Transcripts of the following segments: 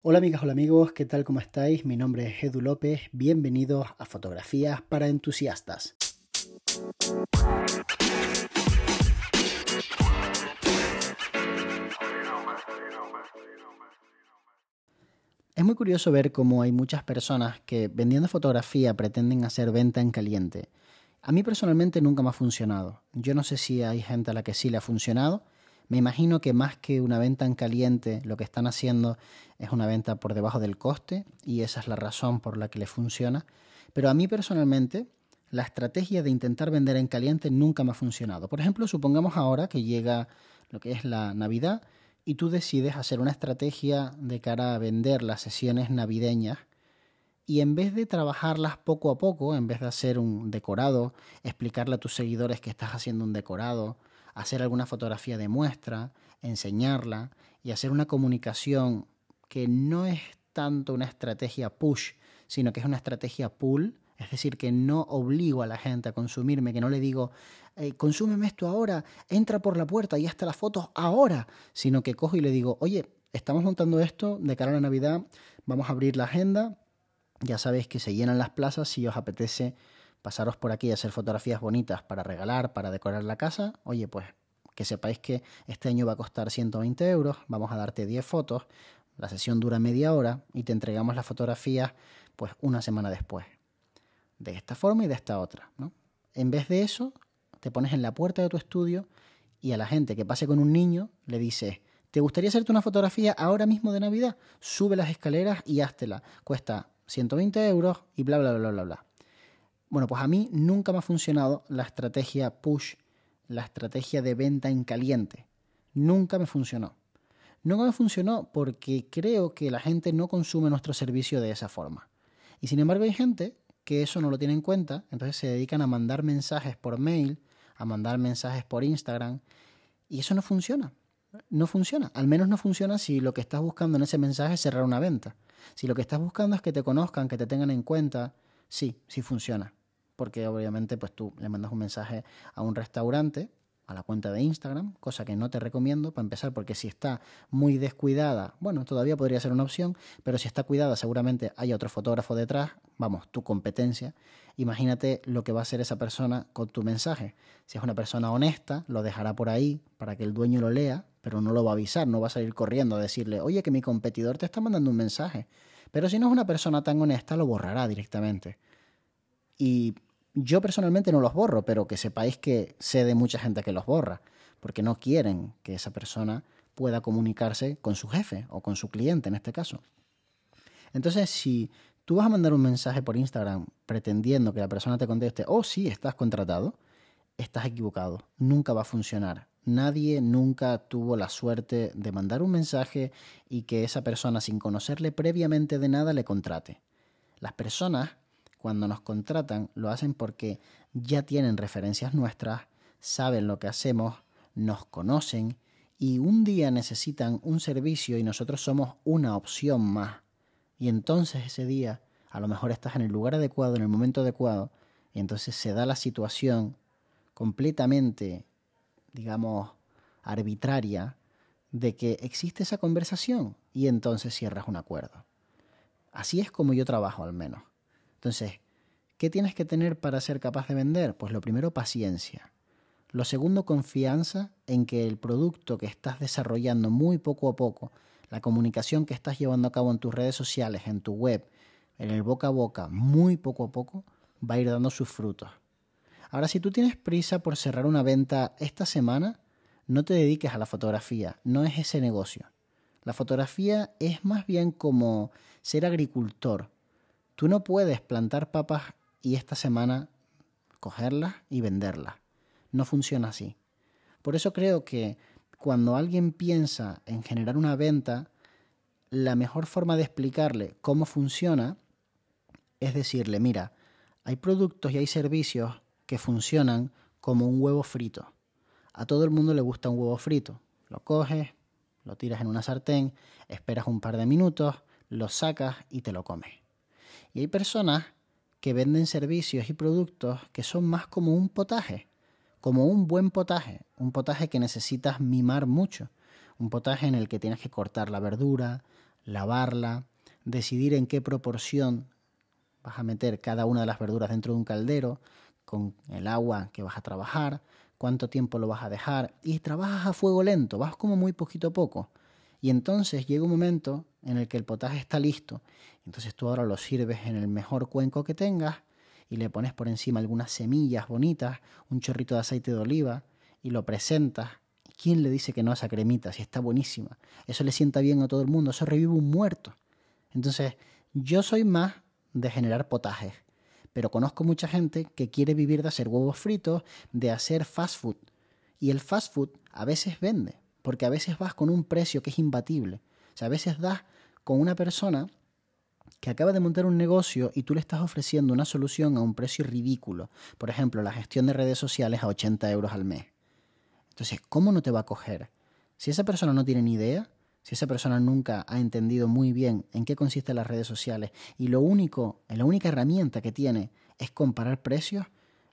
Hola amigas, hola amigos, ¿qué tal? ¿Cómo estáis? Mi nombre es Edu López, bienvenidos a Fotografías para Entusiastas. Es muy curioso ver cómo hay muchas personas que vendiendo fotografía pretenden hacer venta en caliente. A mí personalmente nunca me ha funcionado. Yo no sé si hay gente a la que sí le ha funcionado, me imagino que más que una venta en caliente, lo que están haciendo es una venta por debajo del coste y esa es la razón por la que les funciona. Pero a mí personalmente, la estrategia de intentar vender en caliente nunca me ha funcionado. Por ejemplo, supongamos ahora que llega lo que es la Navidad y tú decides hacer una estrategia de cara a vender las sesiones navideñas y en vez de trabajarlas poco a poco, en vez de hacer un decorado, explicarle a tus seguidores que estás haciendo un decorado, hacer alguna fotografía de muestra, enseñarla y hacer una comunicación que no es tanto una estrategia push, sino que es una estrategia pull, es decir, que no obligo a la gente a consumirme, que no le digo, eh, consúmeme esto ahora, entra por la puerta y hasta las fotos ahora, sino que cojo y le digo, oye, estamos montando esto de cara a la Navidad, vamos a abrir la agenda, ya sabéis que se llenan las plazas si os apetece pasaros por aquí a hacer fotografías bonitas para regalar, para decorar la casa, oye, pues que sepáis que este año va a costar 120 euros, vamos a darte 10 fotos, la sesión dura media hora y te entregamos las fotografías pues una semana después. De esta forma y de esta otra, ¿no? En vez de eso, te pones en la puerta de tu estudio y a la gente que pase con un niño le dices, ¿te gustaría hacerte una fotografía ahora mismo de Navidad? Sube las escaleras y háztela. Cuesta 120 euros y bla, bla, bla, bla, bla. Bueno, pues a mí nunca me ha funcionado la estrategia push, la estrategia de venta en caliente. Nunca me funcionó. Nunca me funcionó porque creo que la gente no consume nuestro servicio de esa forma. Y sin embargo hay gente que eso no lo tiene en cuenta, entonces se dedican a mandar mensajes por mail, a mandar mensajes por Instagram, y eso no funciona. No funciona. Al menos no funciona si lo que estás buscando en ese mensaje es cerrar una venta. Si lo que estás buscando es que te conozcan, que te tengan en cuenta, sí, sí funciona porque obviamente pues tú le mandas un mensaje a un restaurante, a la cuenta de Instagram, cosa que no te recomiendo para empezar, porque si está muy descuidada, bueno, todavía podría ser una opción, pero si está cuidada seguramente hay otro fotógrafo detrás, vamos, tu competencia. Imagínate lo que va a hacer esa persona con tu mensaje. Si es una persona honesta, lo dejará por ahí para que el dueño lo lea, pero no lo va a avisar, no va a salir corriendo a decirle, oye, que mi competidor te está mandando un mensaje. Pero si no es una persona tan honesta, lo borrará directamente. Y yo personalmente no los borro, pero que sepáis que sé de mucha gente que los borra, porque no quieren que esa persona pueda comunicarse con su jefe o con su cliente en este caso. Entonces, si tú vas a mandar un mensaje por Instagram pretendiendo que la persona te conteste, oh sí, estás contratado, estás equivocado, nunca va a funcionar. Nadie nunca tuvo la suerte de mandar un mensaje y que esa persona sin conocerle previamente de nada le contrate. Las personas cuando nos contratan lo hacen porque ya tienen referencias nuestras, saben lo que hacemos, nos conocen y un día necesitan un servicio y nosotros somos una opción más. Y entonces ese día a lo mejor estás en el lugar adecuado, en el momento adecuado, y entonces se da la situación completamente, digamos, arbitraria de que existe esa conversación y entonces cierras un acuerdo. Así es como yo trabajo al menos. Entonces, ¿qué tienes que tener para ser capaz de vender? Pues lo primero, paciencia. Lo segundo, confianza en que el producto que estás desarrollando muy poco a poco, la comunicación que estás llevando a cabo en tus redes sociales, en tu web, en el boca a boca, muy poco a poco, va a ir dando sus frutos. Ahora, si tú tienes prisa por cerrar una venta esta semana, no te dediques a la fotografía, no es ese negocio. La fotografía es más bien como ser agricultor, Tú no puedes plantar papas y esta semana cogerlas y venderlas. No funciona así. Por eso creo que cuando alguien piensa en generar una venta, la mejor forma de explicarle cómo funciona es decirle, mira, hay productos y hay servicios que funcionan como un huevo frito. A todo el mundo le gusta un huevo frito. Lo coges, lo tiras en una sartén, esperas un par de minutos, lo sacas y te lo comes. Hay personas que venden servicios y productos que son más como un potaje, como un buen potaje, un potaje que necesitas mimar mucho, un potaje en el que tienes que cortar la verdura, lavarla, decidir en qué proporción vas a meter cada una de las verduras dentro de un caldero, con el agua que vas a trabajar, cuánto tiempo lo vas a dejar, y trabajas a fuego lento, vas como muy poquito a poco. Y entonces llega un momento en el que el potaje está listo. Entonces tú ahora lo sirves en el mejor cuenco que tengas y le pones por encima algunas semillas bonitas, un chorrito de aceite de oliva y lo presentas. ¿Quién le dice que no a esa cremita si está buenísima? Eso le sienta bien a todo el mundo, eso revive un muerto. Entonces, yo soy más de generar potajes, pero conozco mucha gente que quiere vivir de hacer huevos fritos, de hacer fast food. Y el fast food a veces vende, porque a veces vas con un precio que es imbatible. O sea, a veces das con una persona que acaba de montar un negocio y tú le estás ofreciendo una solución a un precio ridículo. Por ejemplo, la gestión de redes sociales a 80 euros al mes. Entonces, ¿cómo no te va a coger? Si esa persona no tiene ni idea, si esa persona nunca ha entendido muy bien en qué consisten las redes sociales y lo único, la única herramienta que tiene es comparar precios,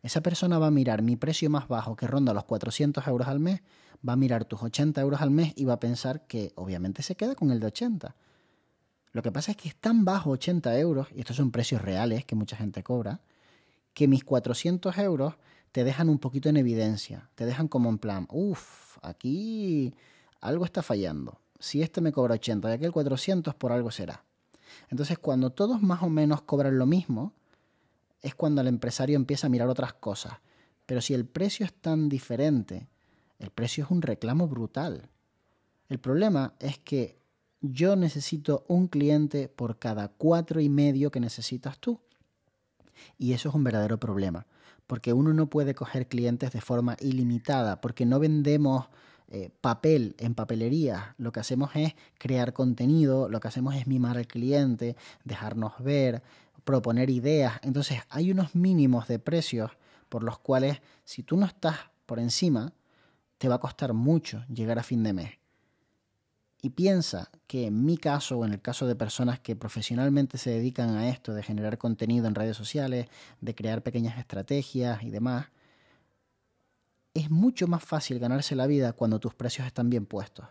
esa persona va a mirar mi precio más bajo que ronda los 400 euros al mes, va a mirar tus 80 euros al mes y va a pensar que obviamente se queda con el de 80. Lo que pasa es que es tan bajo 80 euros, y estos son precios reales que mucha gente cobra, que mis 400 euros te dejan un poquito en evidencia, te dejan como en plan, uff, aquí algo está fallando. Si este me cobra 80 y aquel 400, por algo será. Entonces, cuando todos más o menos cobran lo mismo, es cuando el empresario empieza a mirar otras cosas. Pero si el precio es tan diferente, el precio es un reclamo brutal. El problema es que yo necesito un cliente por cada cuatro y medio que necesitas tú. Y eso es un verdadero problema, porque uno no puede coger clientes de forma ilimitada, porque no vendemos eh, papel en papelería. Lo que hacemos es crear contenido, lo que hacemos es mimar al cliente, dejarnos ver, proponer ideas. Entonces hay unos mínimos de precios por los cuales si tú no estás por encima, te va a costar mucho llegar a fin de mes. Y piensa que en mi caso o en el caso de personas que profesionalmente se dedican a esto, de generar contenido en redes sociales, de crear pequeñas estrategias y demás, es mucho más fácil ganarse la vida cuando tus precios están bien puestos.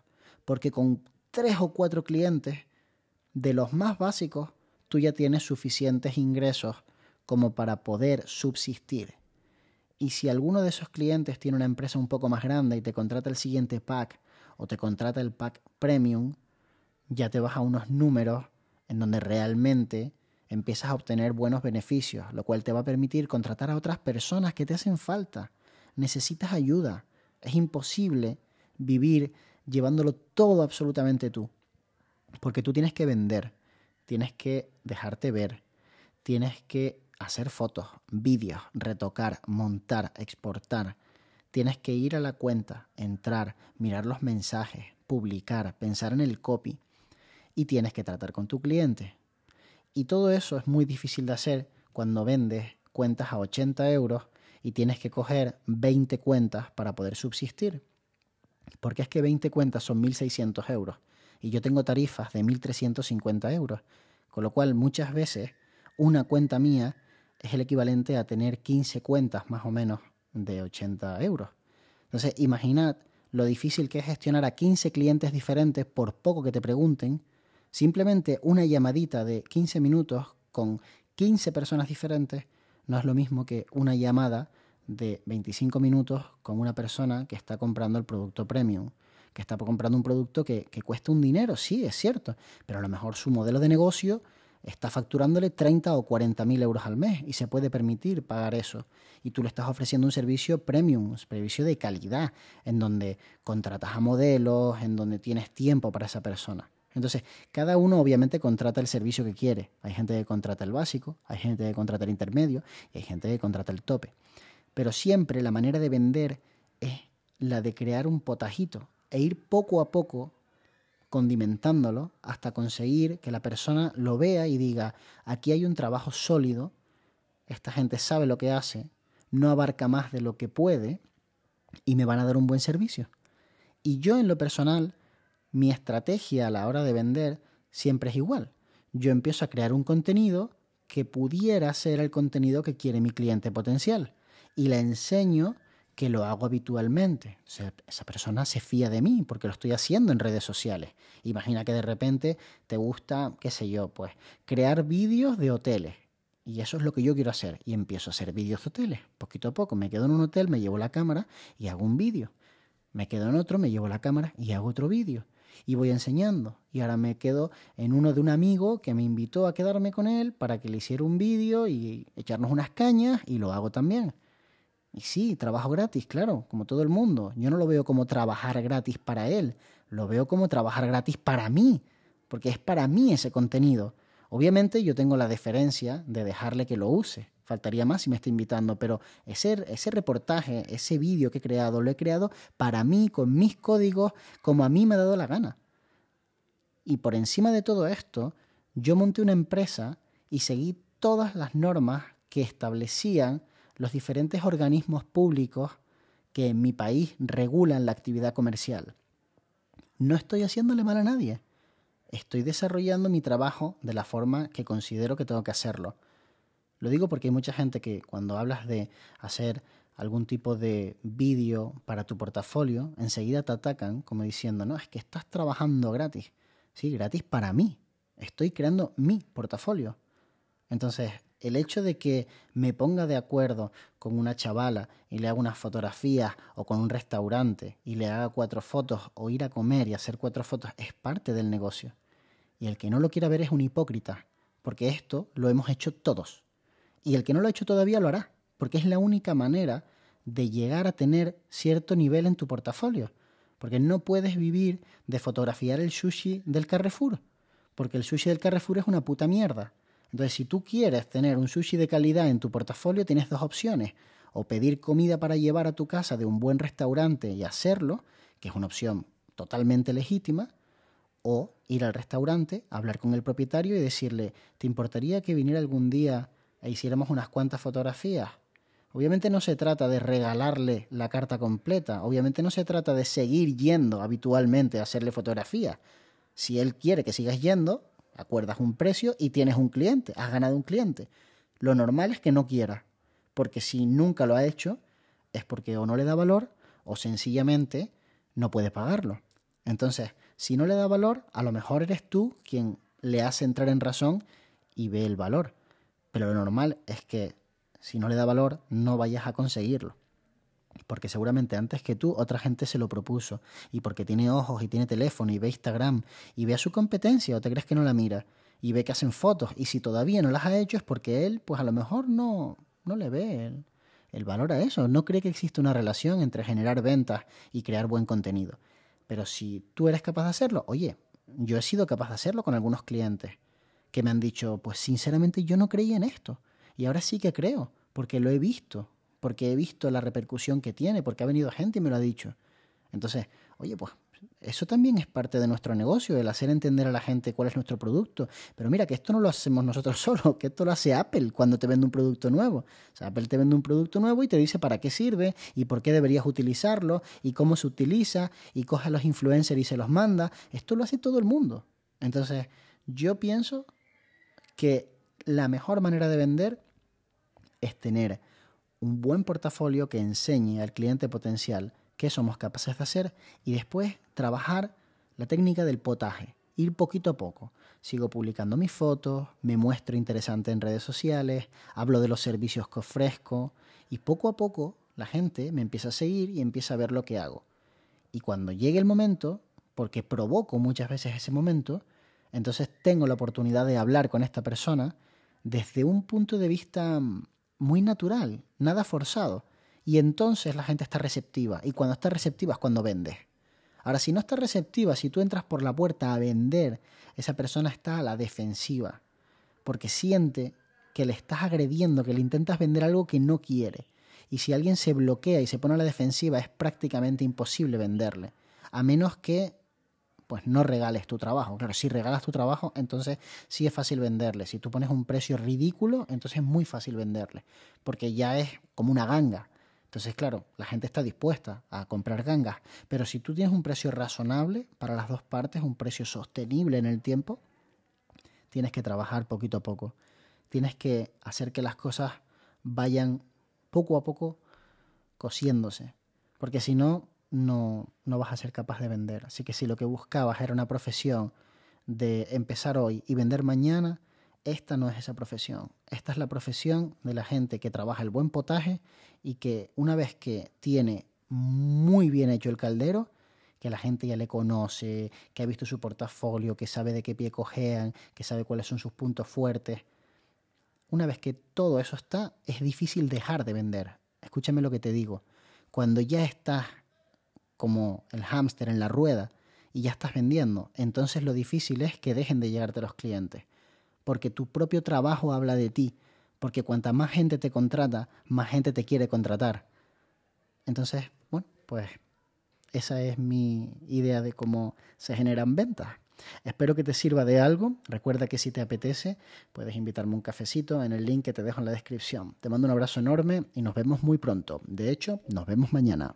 Porque con tres o cuatro clientes, de los más básicos, tú ya tienes suficientes ingresos como para poder subsistir. Y si alguno de esos clientes tiene una empresa un poco más grande y te contrata el siguiente pack o te contrata el pack premium, ya te vas a unos números en donde realmente empiezas a obtener buenos beneficios, lo cual te va a permitir contratar a otras personas que te hacen falta. Necesitas ayuda. Es imposible vivir llevándolo todo absolutamente tú. Porque tú tienes que vender, tienes que dejarte ver, tienes que hacer fotos, vídeos, retocar, montar, exportar, Tienes que ir a la cuenta, entrar, mirar los mensajes, publicar, pensar en el copy y tienes que tratar con tu cliente. Y todo eso es muy difícil de hacer cuando vendes cuentas a 80 euros y tienes que coger 20 cuentas para poder subsistir. Porque es que 20 cuentas son 1.600 euros y yo tengo tarifas de 1.350 euros. Con lo cual muchas veces una cuenta mía es el equivalente a tener 15 cuentas más o menos de 80 euros. Entonces, imaginad lo difícil que es gestionar a 15 clientes diferentes por poco que te pregunten. Simplemente una llamadita de 15 minutos con 15 personas diferentes no es lo mismo que una llamada de 25 minutos con una persona que está comprando el producto premium, que está comprando un producto que, que cuesta un dinero, sí, es cierto, pero a lo mejor su modelo de negocio está facturándole 30 o 40 mil euros al mes y se puede permitir pagar eso. Y tú le estás ofreciendo un servicio premium, un servicio de calidad, en donde contratas a modelos, en donde tienes tiempo para esa persona. Entonces, cada uno obviamente contrata el servicio que quiere. Hay gente que contrata el básico, hay gente que contrata el intermedio y hay gente que contrata el tope. Pero siempre la manera de vender es la de crear un potajito e ir poco a poco condimentándolo hasta conseguir que la persona lo vea y diga, aquí hay un trabajo sólido, esta gente sabe lo que hace, no abarca más de lo que puede y me van a dar un buen servicio. Y yo en lo personal, mi estrategia a la hora de vender siempre es igual. Yo empiezo a crear un contenido que pudiera ser el contenido que quiere mi cliente potencial y le enseño que lo hago habitualmente. O sea, esa persona se fía de mí porque lo estoy haciendo en redes sociales. Imagina que de repente te gusta, qué sé yo, pues crear vídeos de hoteles. Y eso es lo que yo quiero hacer. Y empiezo a hacer vídeos de hoteles. Poquito a poco me quedo en un hotel, me llevo la cámara y hago un vídeo. Me quedo en otro, me llevo la cámara y hago otro vídeo. Y voy enseñando. Y ahora me quedo en uno de un amigo que me invitó a quedarme con él para que le hiciera un vídeo y echarnos unas cañas y lo hago también. Y sí, trabajo gratis, claro, como todo el mundo. Yo no lo veo como trabajar gratis para él, lo veo como trabajar gratis para mí, porque es para mí ese contenido. Obviamente yo tengo la deferencia de dejarle que lo use. Faltaría más si me está invitando, pero ese, ese reportaje, ese vídeo que he creado, lo he creado para mí, con mis códigos, como a mí me ha dado la gana. Y por encima de todo esto, yo monté una empresa y seguí todas las normas que establecían los diferentes organismos públicos que en mi país regulan la actividad comercial. No estoy haciéndole mal a nadie. Estoy desarrollando mi trabajo de la forma que considero que tengo que hacerlo. Lo digo porque hay mucha gente que cuando hablas de hacer algún tipo de vídeo para tu portafolio, enseguida te atacan como diciendo, no, es que estás trabajando gratis. Sí, gratis para mí. Estoy creando mi portafolio. Entonces, el hecho de que me ponga de acuerdo con una chavala y le haga unas fotografías o con un restaurante y le haga cuatro fotos o ir a comer y hacer cuatro fotos es parte del negocio. Y el que no lo quiera ver es un hipócrita, porque esto lo hemos hecho todos. Y el que no lo ha hecho todavía lo hará, porque es la única manera de llegar a tener cierto nivel en tu portafolio. Porque no puedes vivir de fotografiar el sushi del Carrefour, porque el sushi del Carrefour es una puta mierda entonces, si tú quieres tener un sushi de calidad en tu portafolio, tienes dos opciones. O pedir comida para llevar a tu casa de un buen restaurante y hacerlo, que es una opción totalmente legítima, o ir al restaurante, hablar con el propietario y decirle, ¿te importaría que viniera algún día e hiciéramos unas cuantas fotografías? Obviamente no se trata de regalarle la carta completa, obviamente no se trata de seguir yendo habitualmente a hacerle fotografías. Si él quiere que sigas yendo, acuerdas un precio y tienes un cliente, has ganado un cliente. Lo normal es que no quiera, porque si nunca lo ha hecho, es porque o no le da valor o sencillamente no puede pagarlo. Entonces, si no le da valor, a lo mejor eres tú quien le hace entrar en razón y ve el valor. Pero lo normal es que si no le da valor, no vayas a conseguirlo. Porque seguramente antes que tú otra gente se lo propuso. Y porque tiene ojos y tiene teléfono y ve Instagram y ve a su competencia o te crees que no la mira y ve que hacen fotos y si todavía no las ha hecho es porque él pues a lo mejor no, no le ve el, el valor a eso, no cree que existe una relación entre generar ventas y crear buen contenido. Pero si tú eres capaz de hacerlo, oye, yo he sido capaz de hacerlo con algunos clientes que me han dicho, pues sinceramente yo no creía en esto y ahora sí que creo, porque lo he visto, porque he visto la repercusión que tiene, porque ha venido gente y me lo ha dicho. Entonces, oye, pues eso también es parte de nuestro negocio, el hacer entender a la gente cuál es nuestro producto. Pero mira, que esto no lo hacemos nosotros solos, que esto lo hace Apple cuando te vende un producto nuevo. O sea, Apple te vende un producto nuevo y te dice para qué sirve y por qué deberías utilizarlo y cómo se utiliza y coge a los influencers y se los manda. Esto lo hace todo el mundo. Entonces, yo pienso que la mejor manera de vender es tener un buen portafolio que enseñe al cliente potencial qué somos capaces de hacer y después trabajar la técnica del potaje, ir poquito a poco. Sigo publicando mis fotos, me muestro interesante en redes sociales, hablo de los servicios que ofrezco y poco a poco la gente me empieza a seguir y empieza a ver lo que hago. Y cuando llegue el momento, porque provoco muchas veces ese momento, entonces tengo la oportunidad de hablar con esta persona desde un punto de vista muy natural, nada forzado. Y entonces la gente está receptiva. Y cuando está receptiva es cuando vendes. Ahora, si no está receptiva, si tú entras por la puerta a vender, esa persona está a la defensiva. Porque siente que le estás agrediendo, que le intentas vender algo que no quiere. Y si alguien se bloquea y se pone a la defensiva, es prácticamente imposible venderle. A menos que pues no regales tu trabajo. Claro, si regalas tu trabajo, entonces sí es fácil venderle. Si tú pones un precio ridículo, entonces es muy fácil venderle, porque ya es como una ganga. Entonces, claro, la gente está dispuesta a comprar gangas, pero si tú tienes un precio razonable para las dos partes, un precio sostenible en el tiempo, tienes que trabajar poquito a poco. Tienes que hacer que las cosas vayan poco a poco cosiéndose. Porque si no, no, no vas a ser capaz de vender. Así que si lo que buscabas era una profesión de empezar hoy y vender mañana, esta no es esa profesión. Esta es la profesión de la gente que trabaja el buen potaje y que una vez que tiene muy bien hecho el caldero, que la gente ya le conoce, que ha visto su portafolio, que sabe de qué pie cojean, que sabe cuáles son sus puntos fuertes. Una vez que todo eso está, es difícil dejar de vender. Escúchame lo que te digo. Cuando ya estás como el hámster en la rueda y ya estás vendiendo, entonces lo difícil es que dejen de llegarte los clientes porque tu propio trabajo habla de ti, porque cuanta más gente te contrata, más gente te quiere contratar. Entonces, bueno, pues esa es mi idea de cómo se generan ventas. Espero que te sirva de algo. Recuerda que si te apetece, puedes invitarme un cafecito en el link que te dejo en la descripción. Te mando un abrazo enorme y nos vemos muy pronto. De hecho, nos vemos mañana.